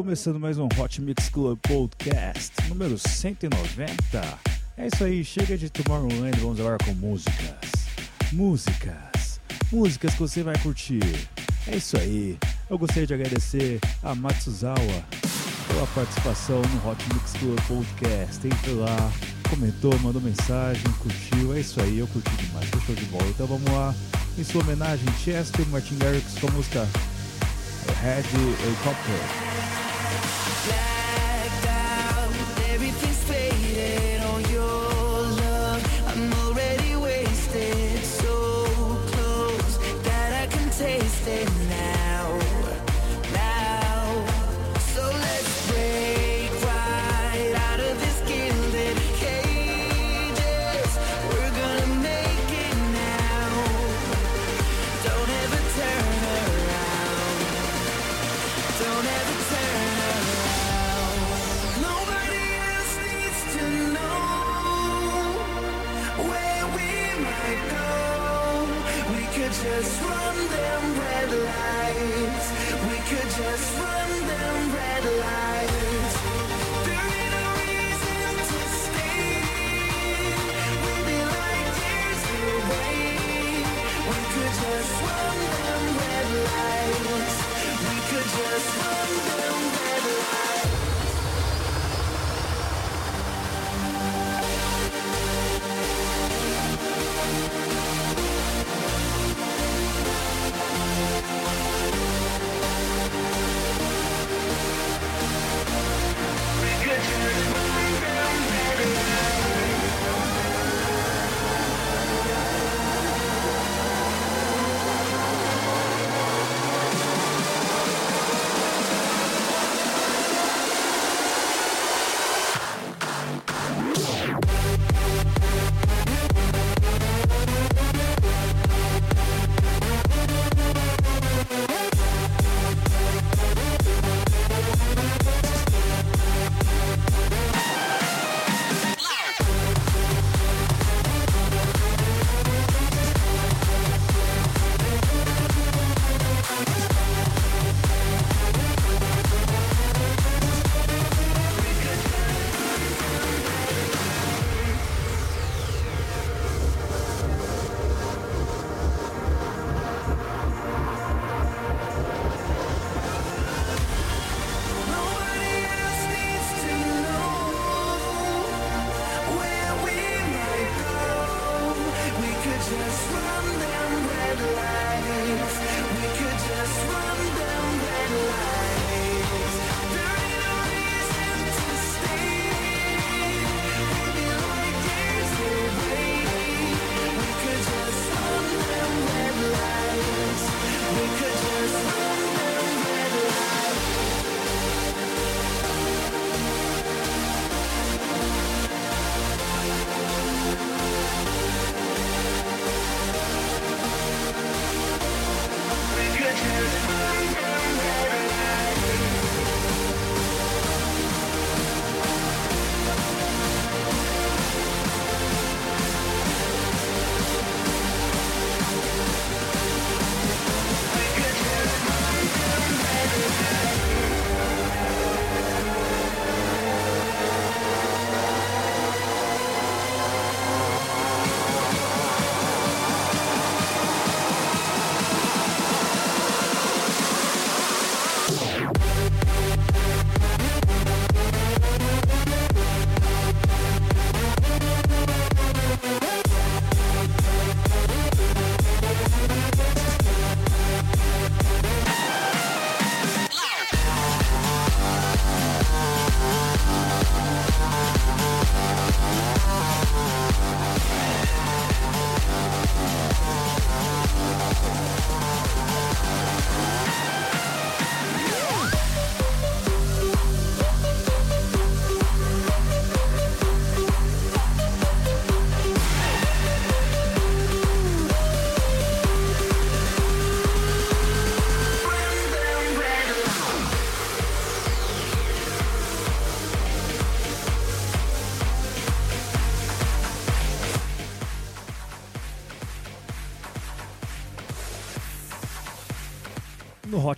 Começando mais um Hot Mix Club Podcast número 190. É isso aí, chega de Tomorrowland, vamos agora com músicas. Músicas. Músicas que você vai curtir. É isso aí. Eu gostaria de agradecer a Matsuzawa pela participação no Hot Mix Club Podcast. Entre lá, comentou, mandou mensagem, curtiu. É isso aí, eu curti demais, foi show de bola. Então vamos lá, em sua homenagem, Chester Martin Garrix com a música Red Helicopter. Yeah. Could just run them red lights. We could just run them red lights. There ain't no reason to stay. We'll be like. We could just run them red lights. We could just run them red lights. Yeah.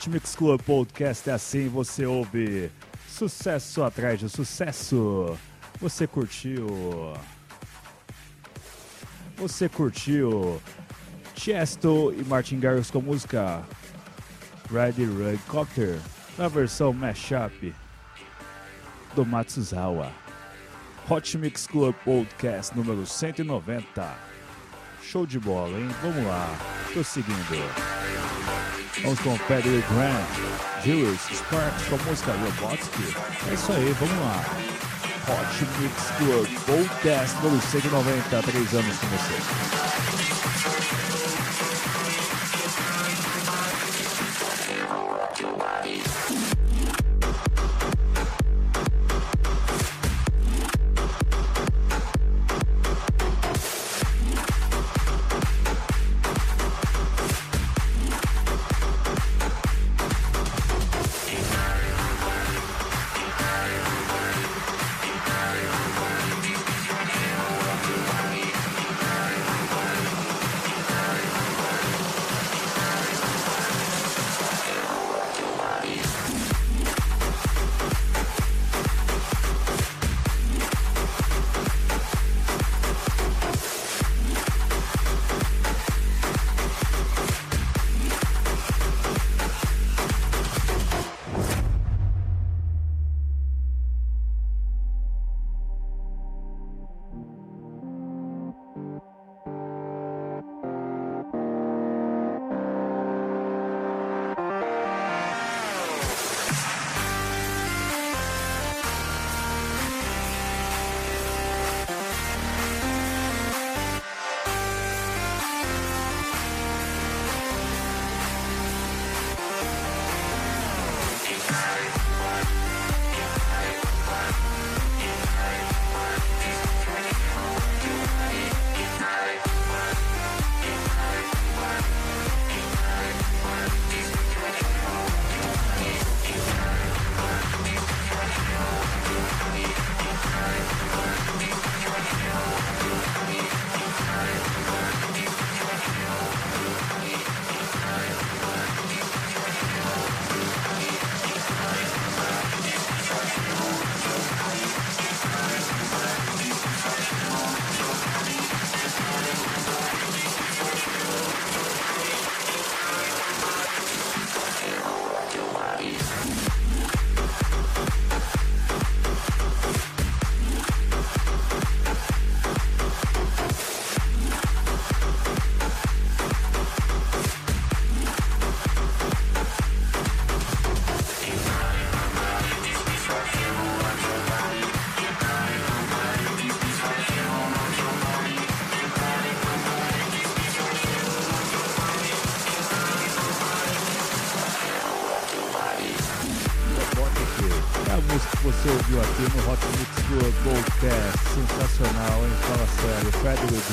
Hot Mix Club Podcast é assim, você ouve sucesso atrás de sucesso. Você curtiu? Você curtiu Chesto e Martin Garrix com música Ready Helicopter na versão mashup do Matsuzawa. Hot Mix Club Podcast número 190. Show de bola, hein? Vamos lá, prosseguindo. Vamos com Pedro Grant, Julius Sparks com a música Robotsky. É isso aí, vamos lá. Hot Mix Club Podcast número 190, três anos com você.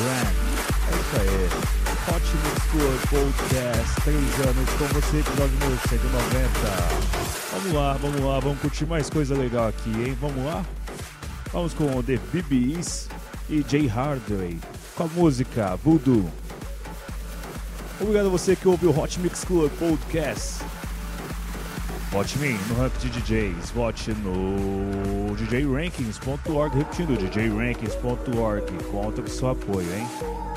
É isso aí. Mix Club Podcast. Três anos com você, episódio número 190. Vamos lá, vamos lá. Vamos curtir mais coisa legal aqui, hein? Vamos lá? Vamos com The BBs e Jay Hardway com a música Voodoo. Obrigado a você que ouve o Hot Mix Club Podcast. Vote mim no rank de DJs, vote no djrankings.org, repetindo, djrankings.org. Conta com seu apoio, hein?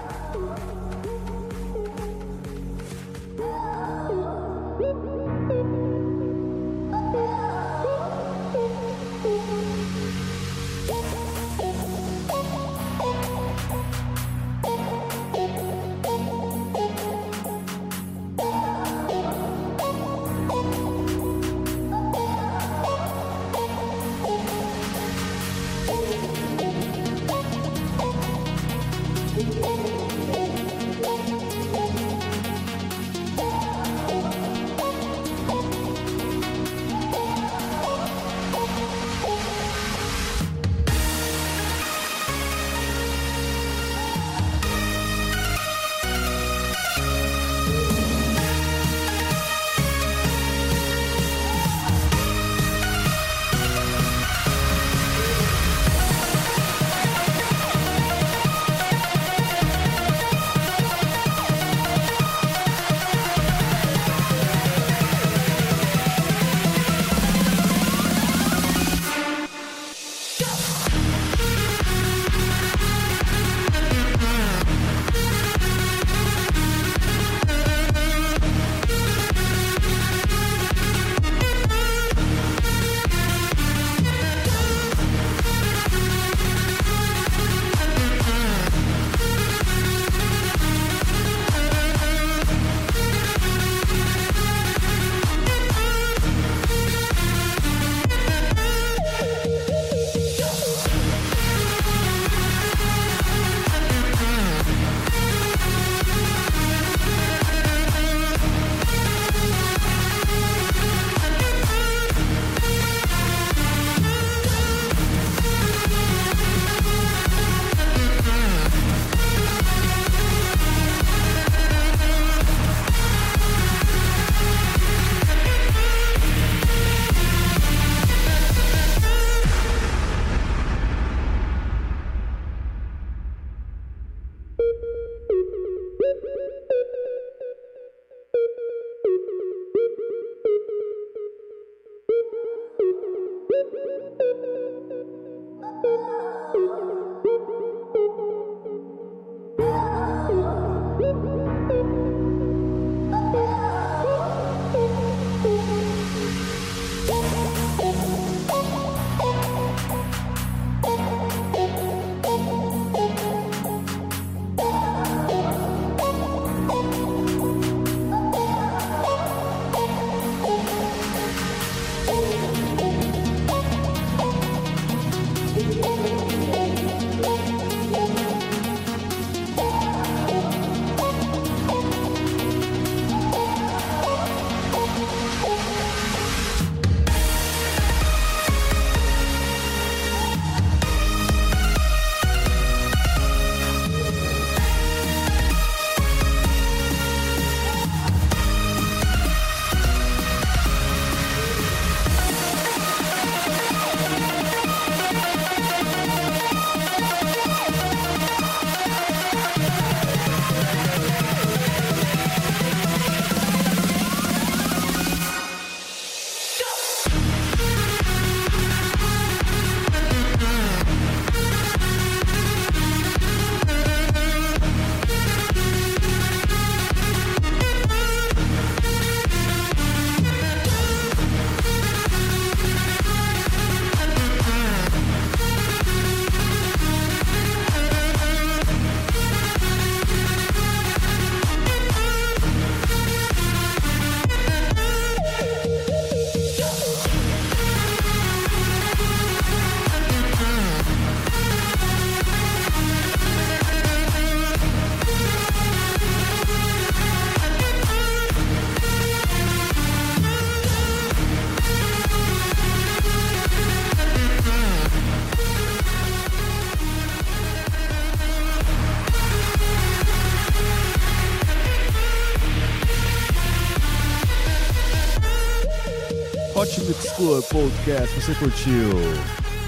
Club Podcast você curtiu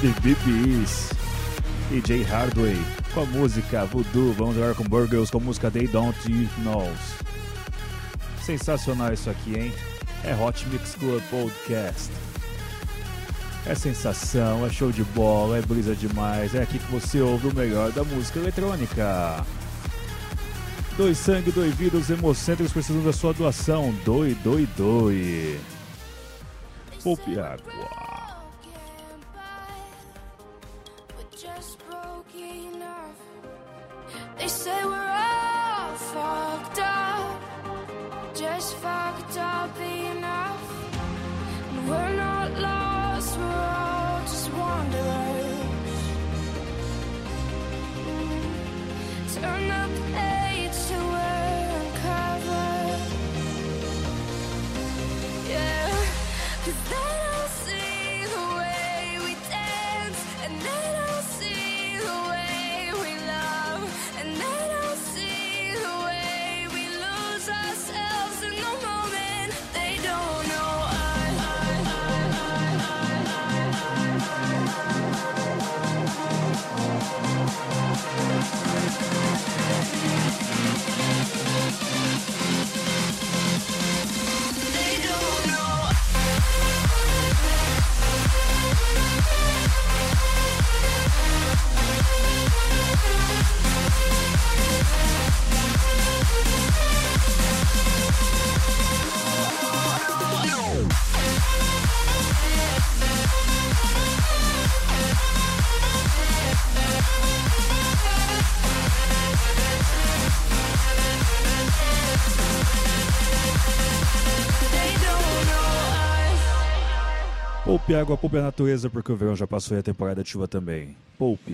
The BBs e Jay Hardway com a música Voodoo, vamos jogar com Burgers com a música They Don't You Knows. Sensacional isso aqui, hein? É Hot Mix Club Podcast. É sensação, é show de bola, é brisa demais. É aqui que você ouve o melhor da música eletrônica. Dois sangue, dois vidas, hemocêntricos precisando da sua doação. Doe, doe, doe. Poupe Poupe água, poupe a natureza, porque o verão já passou e a temporada chuva também. Poupe.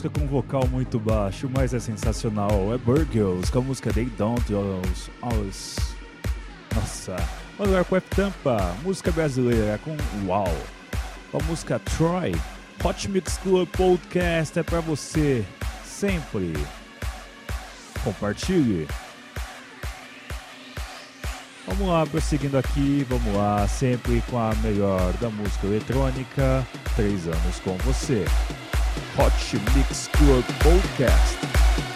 Música com vocal muito baixo, mas é sensacional. É Burgers com a música They Don't Us. Us. Nossa. Vamos agora com Tampa, música brasileira com Uau. Com a música Troy. Hot Mix Club Podcast é pra você. Sempre. Compartilhe. Vamos lá, prosseguindo aqui, vamos lá, sempre com a melhor da música eletrônica. Três anos com você. Hot Mix Club Podcast.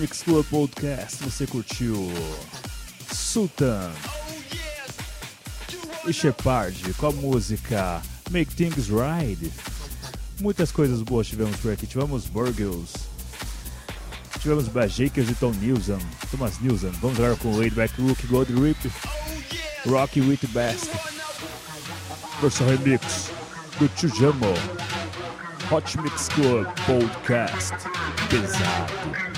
Mix Club Podcast você curtiu Sultan e Shepard com a música Make Things Right. Muitas coisas boas tivemos por aqui. Tivemos Burgles, tivemos Bajakers e Tom Nilsson, Thomas Nilsson. Vamos agora com Laidback Look, Gold Rip, Rocky with Best, versão remix do Chujamo. Hot Mix Club Podcast pesado.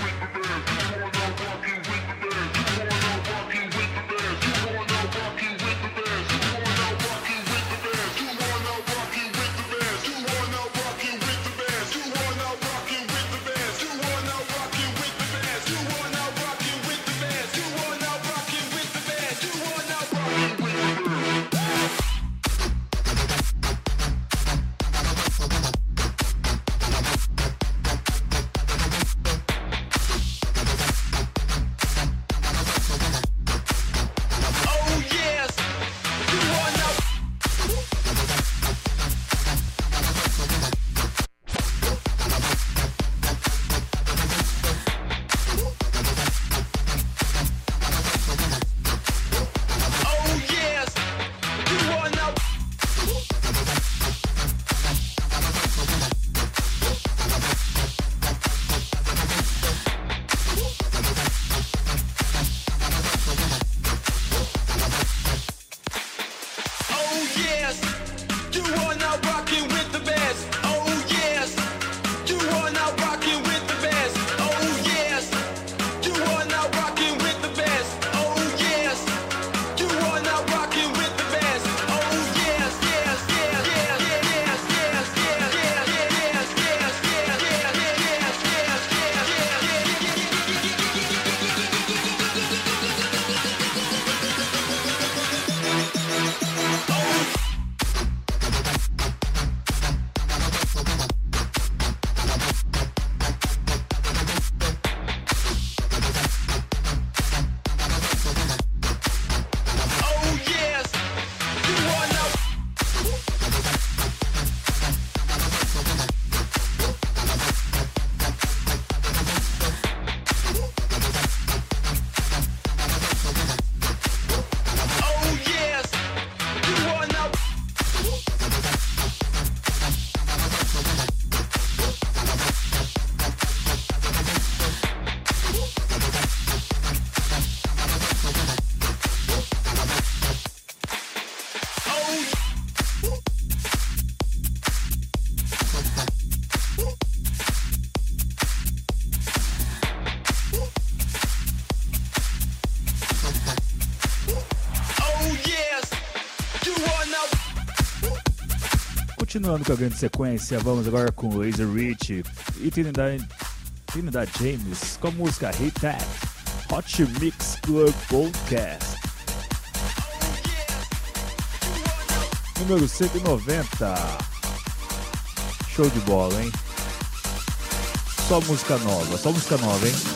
Continuando com a grande sequência, vamos agora com Laser Rich e Trinidad, Trinidad James com a música Hit That Hot Mix Club Podcast. Número 190. Show de bola, hein? Só música nova, só música nova, hein?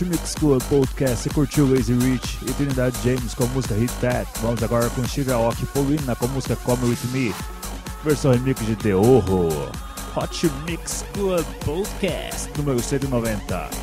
Hot Mix Club Podcast, você curtiu Lazy Rich e Trinidad James com a música Hit That. Vamos agora com Shiraoki Paulina com a música Come With Me, versão remix de The Teorro. Hot Mix Club Podcast número 190.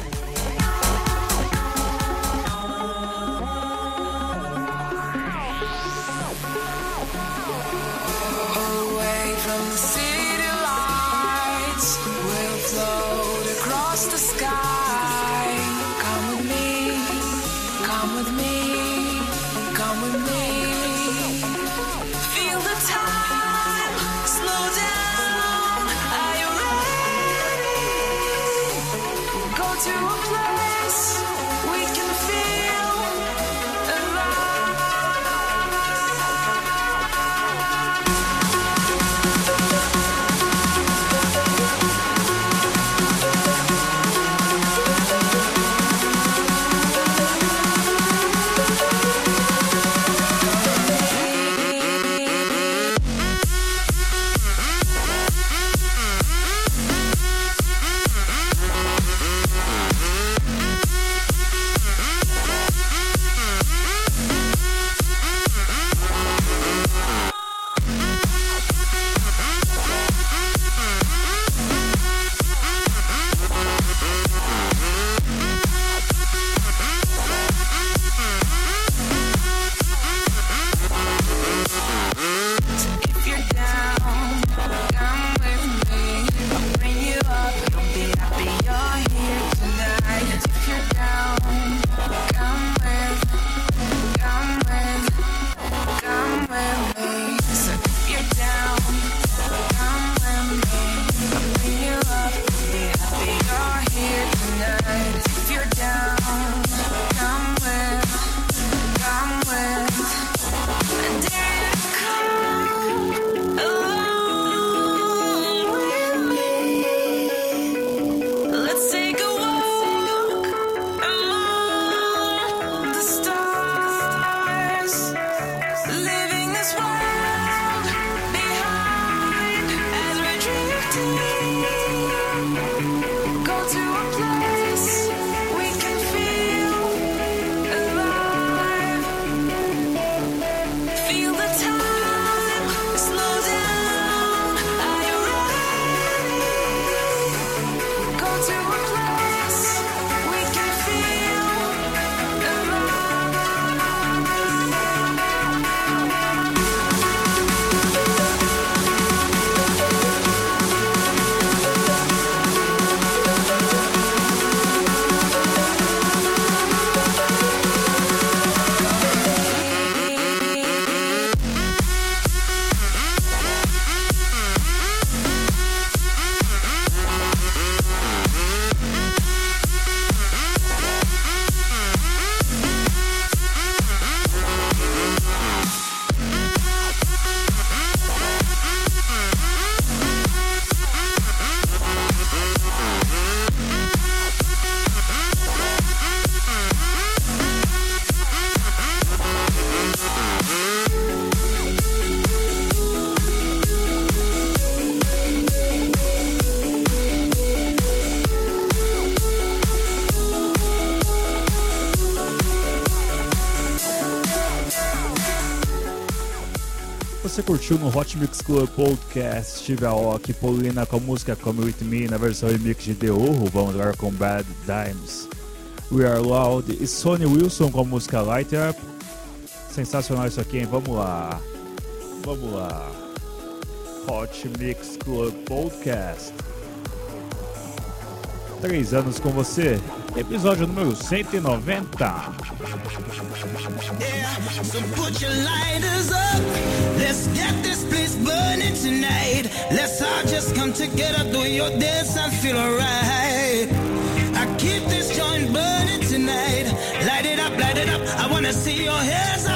Curtiu no Hot Mix Club Podcast Steve Aoki, Paulina com a música Come With Me na versão remix de The Urro, vamos agora com Bad Dimes. We Are Loud e Sonny Wilson com a música Light Up. Sensacional isso aqui, hein? Vamos lá. Vamos lá. Hot Mix Club Podcast. Três anos com você. Episódio número 190. Yeah, so put your lighters up. Let's get this place burning tonight. Let's all just come together, do your dance and feel alright. I keep this joint burning tonight. Light it up, light it up. I wanna see your hands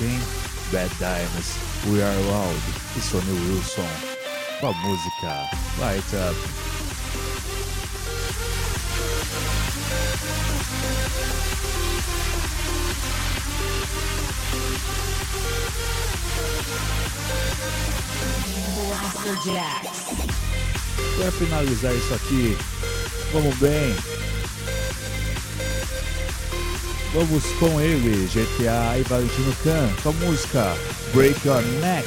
Hein? Bad Diamonds, We Are Loud e Sonny Wilson com a música Light Up. Para finalizar isso aqui, vamos bem. Vamos com ele, GTA e Valentino Khan, com a música Break Your Neck.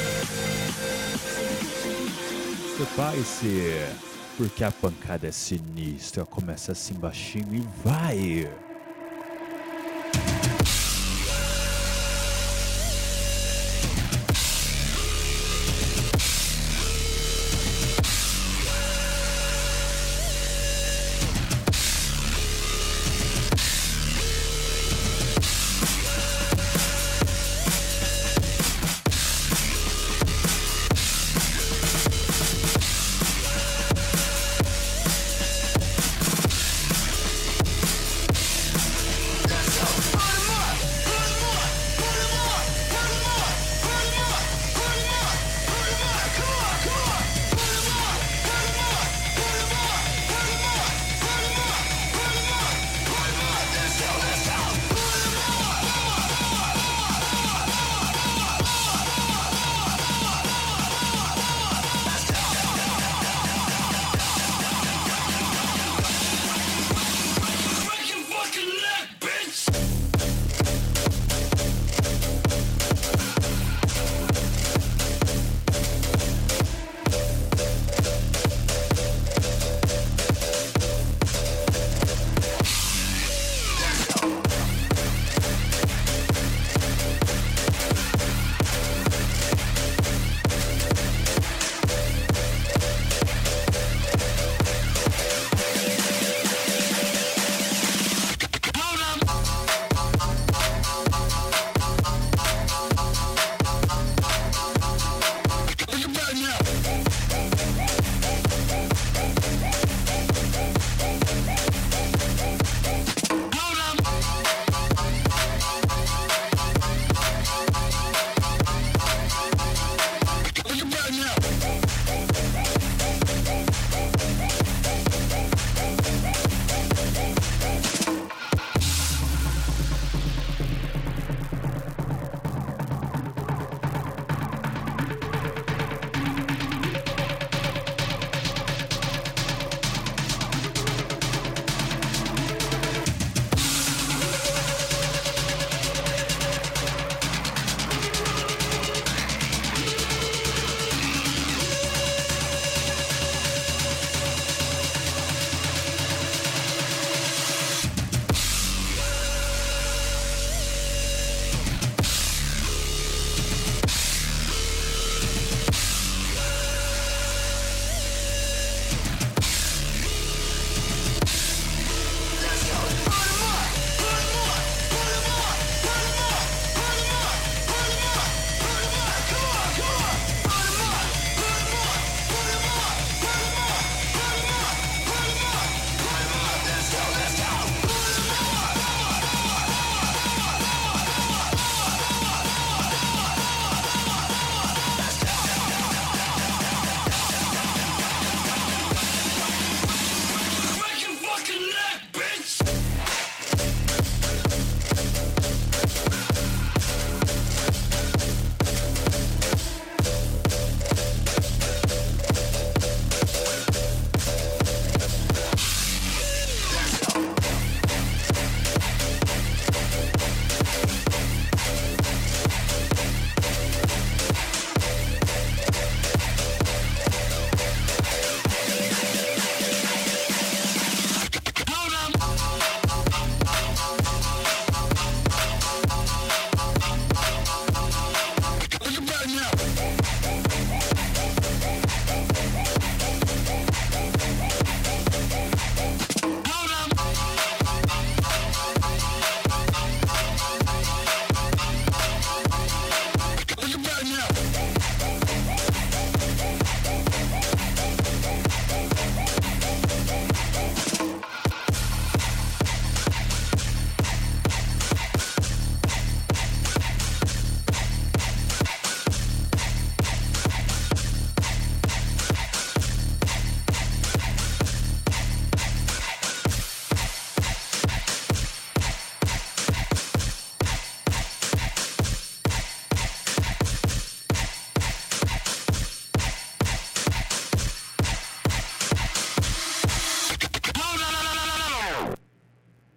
Prepare-se, porque a pancada é sinistra. Começa assim baixinho e vai.